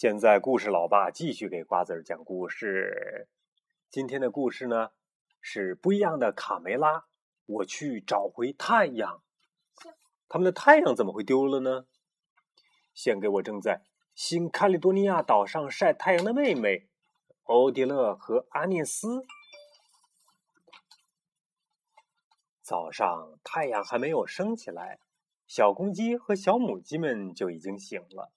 现在故事老爸继续给瓜子儿讲故事。今天的故事呢是不一样的卡梅拉。我去找回太阳。他们的太阳怎么会丢了呢？献给我正在新卡利多尼亚岛上晒太阳的妹妹欧迪勒和阿涅斯。早上太阳还没有升起来，小公鸡和小母鸡们就已经醒了。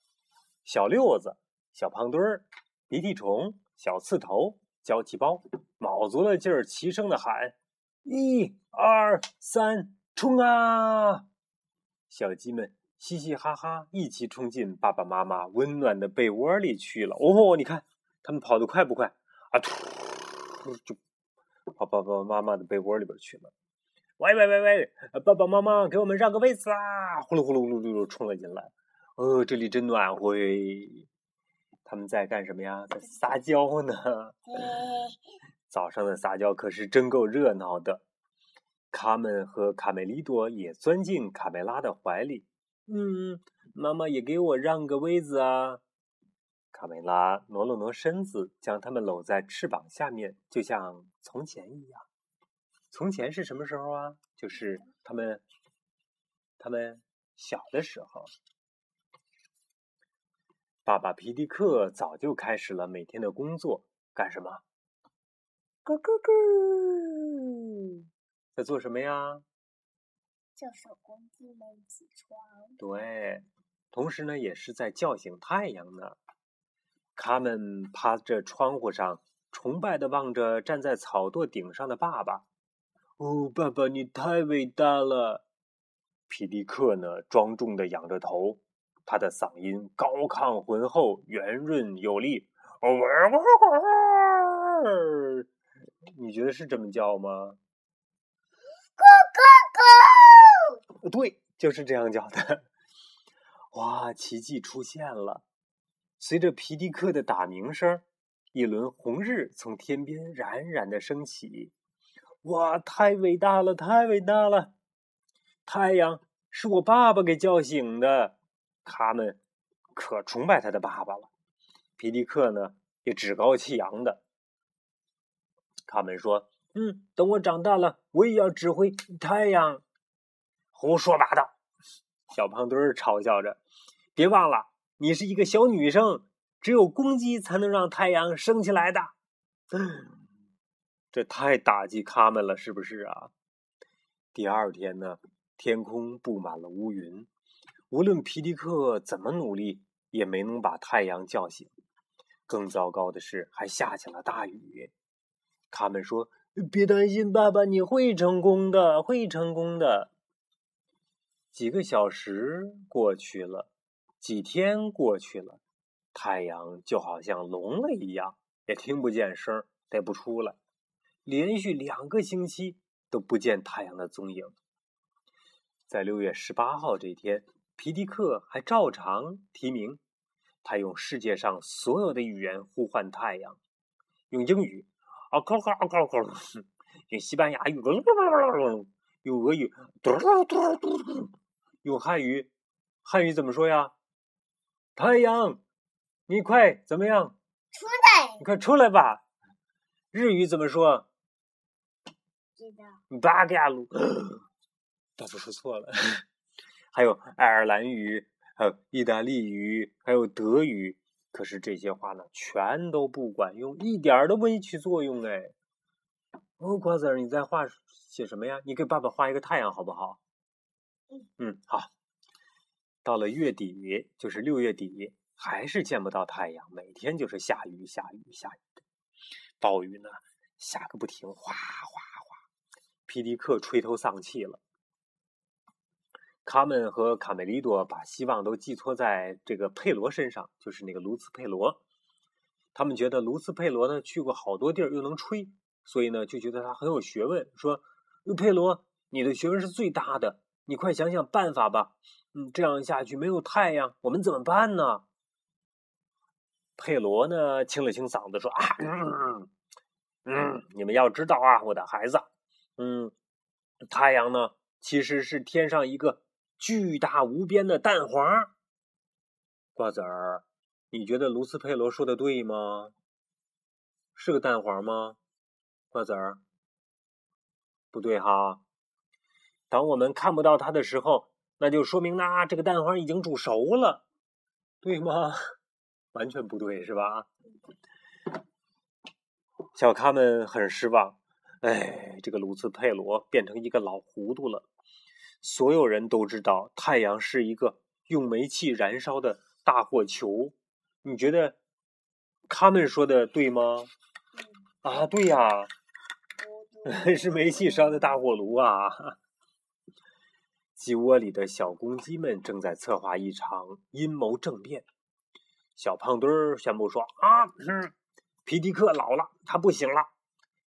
小六子。小胖墩儿、鼻涕虫、小刺头、娇气包，卯足了劲儿，齐声的喊：“一、二、三，冲啊！”小鸡们嘻嘻哈哈，一起冲进爸爸妈妈温暖的被窝里去了。哦，你看，他们跑得快不快？啊，突就跑爸爸妈妈的被窝里边去了。喂喂喂喂，爸爸妈妈，给我们让个位子啊！呼噜呼噜呼噜噜冲了进来。哦，这里真暖和。他们在干什么呀？在撒娇呢。早上的撒娇可是真够热闹的。卡门和卡梅利多也钻进卡梅拉的怀里。嗯，妈妈也给我让个位子啊。卡梅拉挪了挪身子，将他们搂在翅膀下面，就像从前一样。从前是什么时候啊？就是他们，他们小的时候。爸爸皮迪克早就开始了每天的工作，干什么？咯咯咯，在做什么呀？叫小公鸡们起床。对，同时呢，也是在叫醒太阳呢。他们趴着窗户上，崇拜的望着站在草垛顶上的爸爸。哦，爸爸，你太伟大了！皮迪克呢，庄重的仰着头。他的嗓音高亢浑厚、圆润有力。你觉得是这么叫吗？咕咕咕！对，就是这样叫的。哇，奇迹出现了！随着皮迪克的打鸣声，一轮红日从天边冉冉的升起。哇，太伟大了，太伟大了！太阳是我爸爸给叫醒的。他们可崇拜他的爸爸了。皮迪克呢，也趾高气扬的。他们说：“嗯，等我长大了，我也要指挥太阳。”胡说八道！小胖墩儿嘲笑着：“别忘了，你是一个小女生，只有公鸡才能让太阳升起来的。”这太打击他们了，是不是啊？第二天呢，天空布满了乌云。无论皮迪克怎么努力，也没能把太阳叫醒。更糟糕的是，还下起了大雨。他们说：“别担心，爸爸，你会成功的，会成功的。”几个小时过去了，几天过去了，太阳就好像聋了一样，也听不见声，也不出来。连续两个星期都不见太阳的踪影。在六月十八号这天。皮迪克还照常提名，他用世界上所有的语言呼唤太阳，用英语，啊靠靠靠靠，用西班牙语，用俄语，用汉语，汉语怎么说呀？太阳，你快怎么样？出来！你快出来吧！日语怎么说？知道。八嘎鲁，大叔说错了。还有爱尔兰语，还有意大利语，还有德语。可是这些话呢，全都不管用，一点都没起作用哎。哦，瓜子儿，你在画写什么呀？你给爸爸画一个太阳好不好？嗯，好。到了月底，就是六月底，还是见不到太阳，每天就是下雨，下雨，下雨的。暴雨呢，下个不停，哗哗哗。皮迪克垂头丧气了。卡门和卡梅利多把希望都寄托在这个佩罗身上，就是那个卢茨佩罗。他们觉得卢茨佩罗呢去过好多地儿，又能吹，所以呢就觉得他很有学问。说佩罗，你的学问是最大的，你快想想办法吧。嗯，这样下去没有太阳，我们怎么办呢？佩罗呢清了清嗓子说：“啊，嗯，你们要知道啊，我的孩子，嗯，太阳呢其实是天上一个。”巨大无边的蛋黄，瓜子儿，你觉得卢斯佩罗说的对吗？是个蛋黄吗？瓜子儿？不对哈。当我们看不到它的时候，那就说明呢，这个蛋黄已经煮熟了，对吗？完全不对，是吧？小咖们很失望。哎，这个卢斯佩罗变成一个老糊涂了。所有人都知道，太阳是一个用煤气燃烧的大火球。你觉得他们说的对吗？啊，对呀，是煤气烧的大火炉啊！鸡窝里的小公鸡们正在策划一场阴谋政变。小胖墩儿宣布说：“啊，皮迪克老了，他不行了，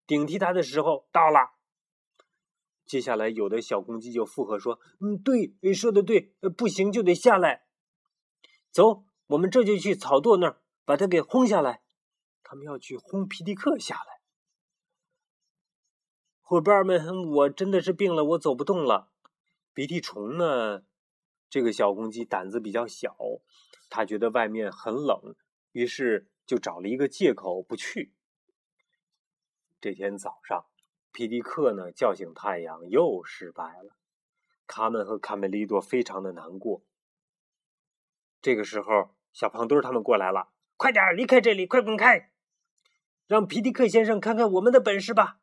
顶替他的时候到了。”接下来，有的小公鸡就附和说：“嗯，对，说的对，不行就得下来。走，我们这就去草垛那儿把它给轰下来。他们要去轰皮迪克下来。”伙伴们，我真的是病了，我走不动了。鼻涕虫呢？这个小公鸡胆子比较小。他觉得外面很冷，于是就找了一个借口不去。这天早上，皮迪克呢叫醒太阳又失败了，卡门和卡梅利多非常的难过。这个时候，小胖墩他们过来了，快点离开这里，快滚开，让皮迪克先生看看我们的本事吧。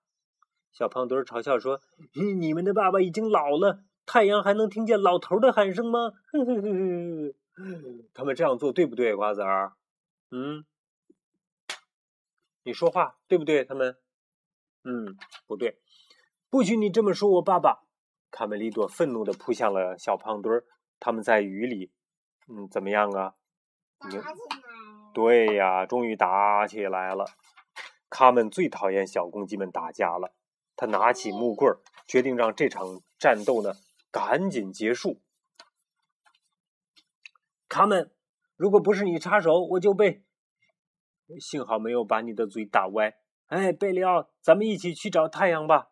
小胖墩嘲笑说：“你们的爸爸已经老了，太阳还能听见老头的喊声吗？”呵呵呵呵。他们这样做对不对，瓜子儿？嗯，你说话对不对？他们，嗯，不对，不许你这么说我爸爸！卡梅利多愤怒的扑向了小胖墩儿。他们在雨里，嗯，怎么样啊？打起来！对呀，终于打起来了。卡门最讨厌小公鸡们打架了。他拿起木棍儿，决定让这场战斗呢赶紧结束。卡门，如果不是你插手，我就被……幸好没有把你的嘴打歪。哎，贝里奥，咱们一起去找太阳吧！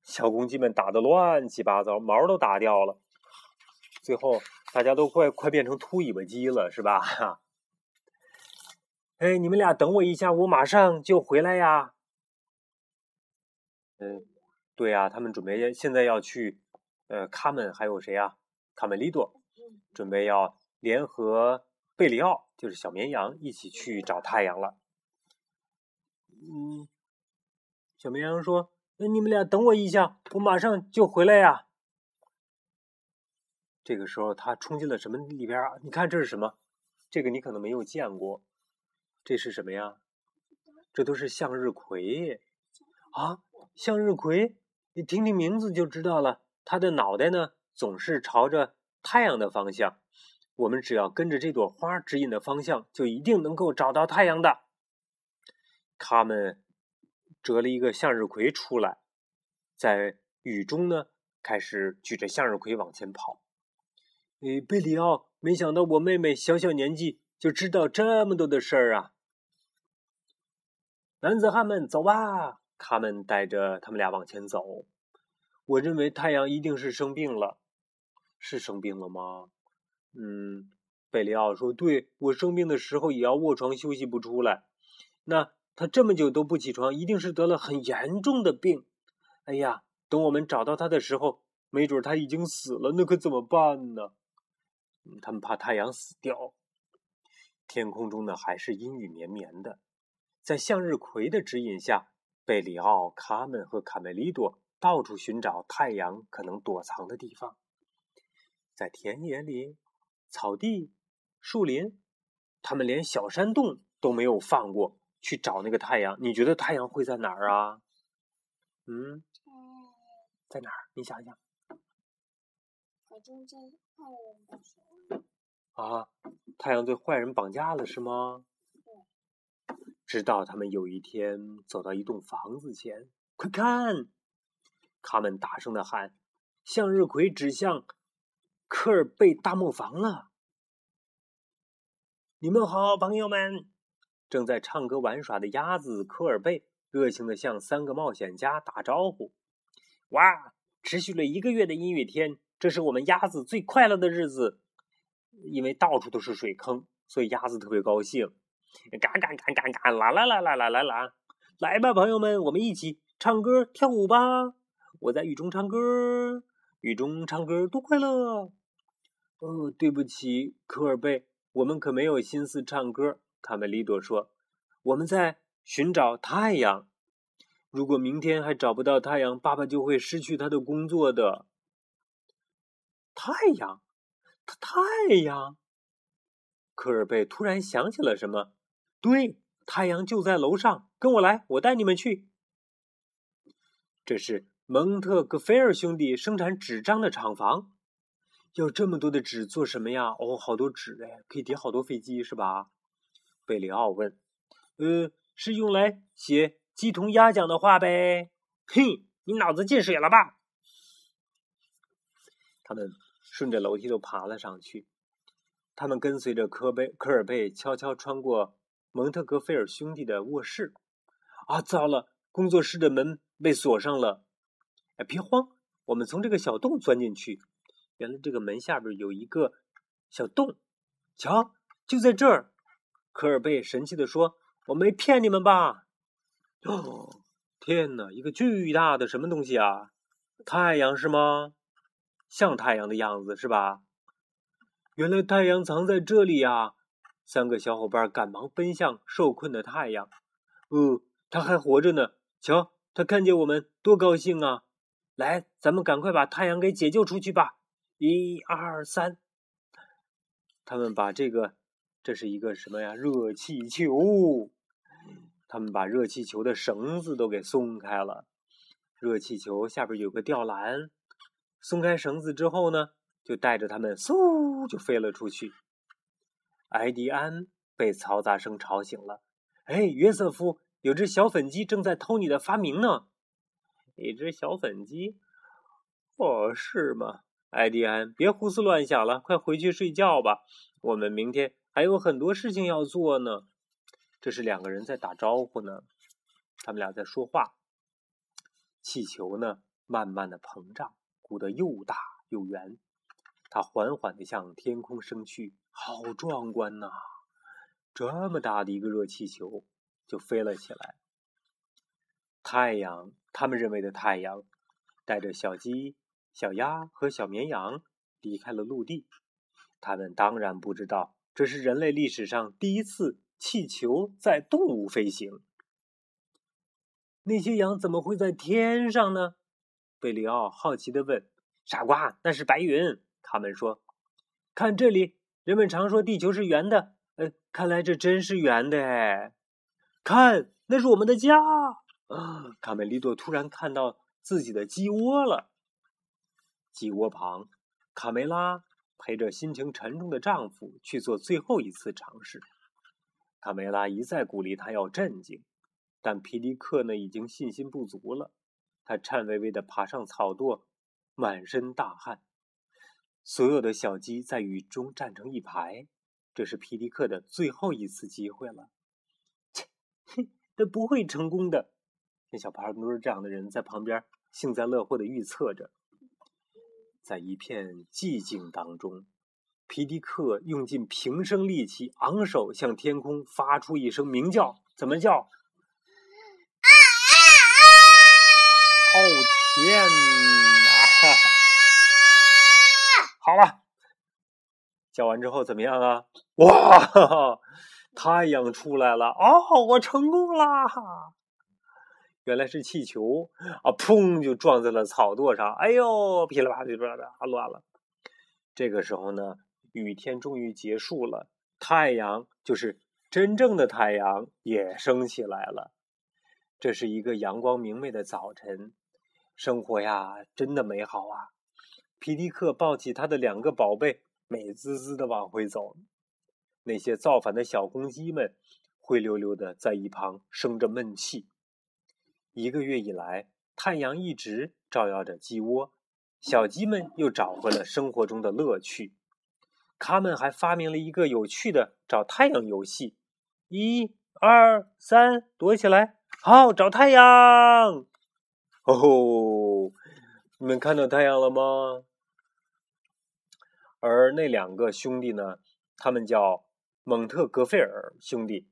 小公鸡们打得乱七八糟，毛都打掉了。最后，大家都快快变成秃尾巴鸡了，是吧？哎，你们俩等我一下，我马上就回来呀。嗯，对呀，他们准备现在要去。呃，卡门还有谁呀？卡梅利多，准备要。联合贝里奥，就是小绵羊，一起去找太阳了。嗯，小绵羊说：“那你们俩等我一下，我马上就回来呀。”这个时候，他冲进了什么里边啊？你看这是什么？这个你可能没有见过。这是什么呀？这都是向日葵啊！向日葵，你听听名字就知道了。它的脑袋呢，总是朝着太阳的方向。我们只要跟着这朵花指引的方向，就一定能够找到太阳的。他们折了一个向日葵出来，在雨中呢，开始举着向日葵往前跑。诶，贝里奥，没想到我妹妹小小年纪就知道这么多的事儿啊！男子汉们，走吧！他们带着他们俩往前走。我认为太阳一定是生病了，是生病了吗？嗯，贝里奥说：“对我生病的时候也要卧床休息不出来。那他这么久都不起床，一定是得了很严重的病。哎呀，等我们找到他的时候，没准他已经死了，那可怎么办呢？他们怕太阳死掉。天空中呢还是阴雨绵绵的，在向日葵的指引下，贝里奥、卡门和卡梅利多到处寻找太阳可能躲藏的地方，在田野里。”草地、树林，他们连小山洞都没有放过，去找那个太阳。你觉得太阳会在哪儿啊？嗯，在哪儿？你想想。在真正坏人的手啊，太阳对坏人绑架了是吗？直到他们有一天走到一栋房子前，快看！他们大声的喊：“向日葵指向。”科尔贝大磨坊了！你们好，朋友们！正在唱歌玩耍的鸭子科尔贝热情的向三个冒险家打招呼。哇！持续了一个月的阴雨天，这是我们鸭子最快乐的日子，因为到处都是水坑，所以鸭子特别高兴，嘎嘎嘎嘎嘎，啦啦啦啦啦啦啦，来吧，朋友们，我们一起唱歌跳舞吧！我在雨中唱歌，雨中唱歌多快乐。哦，对不起，科尔贝，我们可没有心思唱歌。卡梅利多说：“我们在寻找太阳。如果明天还找不到太阳，爸爸就会失去他的工作的。”太阳，太阳！科尔贝突然想起了什么，对，太阳就在楼上，跟我来，我带你们去。这是蒙特格菲尔兄弟生产纸张的厂房。要这么多的纸做什么呀？哦，好多纸哎，可以叠好多飞机是吧？贝里奥问。呃，是用来写鸡同鸭讲的话呗。嘿，你脑子进水了吧？他们。顺着楼梯都爬了上去，他们跟随着科贝科尔贝悄悄穿过蒙特格菲尔兄弟的卧室。啊，糟了！工作室的门被锁上了。哎，别慌，我们从这个小洞钻进去。原来这个门下边有一个小洞，瞧，就在这儿。科尔贝神气地说：“我没骗你们吧？”哦，天哪！一个巨大的什么东西啊？太阳是吗？像太阳的样子是吧？原来太阳藏在这里呀！三个小伙伴赶忙奔向受困的太阳。哦，他还活着呢！瞧，他看见我们多高兴啊！来，咱们赶快把太阳给解救出去吧！一二三，他们把这个，这是一个什么呀？热气球！他们把热气球的绳子都给松开了。热气球下边有个吊篮。松开绳子之后呢，就带着他们嗖就飞了出去。艾迪安被嘈杂声吵醒了。哎，约瑟夫，有只小粉鸡正在偷你的发明呢。一只小粉鸡？哦，是吗？艾迪安，别胡思乱想了，快回去睡觉吧。我们明天还有很多事情要做呢。这是两个人在打招呼呢，他们俩在说话。气球呢，慢慢的膨胀。鼓得又大又圆，它缓缓地向天空升去，好壮观呐！这么大的一个热气球就飞了起来。太阳，他们认为的太阳，带着小鸡、小鸭和小绵羊离开了陆地。他们当然不知道，这是人类历史上第一次气球在动物飞行。那些羊怎么会在天上呢？贝里奥好奇地问：“傻瓜，那是白云。”他们说：“看这里，人们常说地球是圆的，呃，看来这真是圆的哎！看，那是我们的家。”啊，卡梅利多突然看到自己的鸡窝了。鸡窝旁，卡梅拉陪着心情沉重的丈夫去做最后一次尝试。卡梅拉一再鼓励他要镇静，但皮迪克呢，已经信心不足了。他颤巍巍地爬上草垛，满身大汗。所有的小鸡在雨中站成一排，这是皮迪克的最后一次机会了。切，哼，他不会成功的。像小胖墩这样的人在旁边幸灾乐祸的预测着。在一片寂静当中，皮迪克用尽平生力气，昂首向天空发出一声鸣叫。怎么叫？哦天哪！好了，叫完之后怎么样啊？哇，太阳出来了！哦，我成功啦！原来是气球啊！砰，就撞在了草垛上。哎呦，噼里啪啦噼里啪啦，乱了。这个时候呢，雨天终于结束了，太阳就是真正的太阳也升起来了。这是一个阳光明媚的早晨。生活呀，真的美好啊！皮迪克抱起他的两个宝贝，美滋滋的往回走。那些造反的小公鸡们灰溜溜的在一旁生着闷气。一个月以来，太阳一直照耀着鸡窝，小鸡们又找回了生活中的乐趣。他们还发明了一个有趣的找太阳游戏：一、二、三，躲起来！好，找太阳。哦，你们看到太阳了吗？而那两个兄弟呢？他们叫蒙特格菲尔兄弟，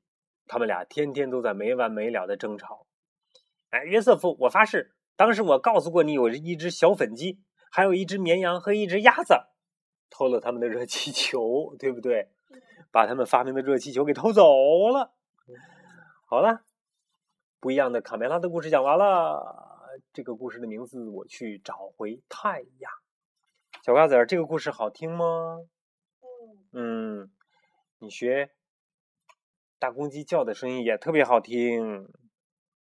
他们俩天天都在没完没了的争吵。哎，约瑟夫，我发誓，当时我告诉过你，有一只小粉鸡，还有一只绵羊和一只鸭子，偷了他们的热气球，对不对？把他们发明的热气球给偷走了。好了，不一样的卡梅拉的故事讲完了。这个故事的名字我去找回太阳。小瓜子儿，这个故事好听吗？嗯，你学大公鸡叫的声音也特别好听。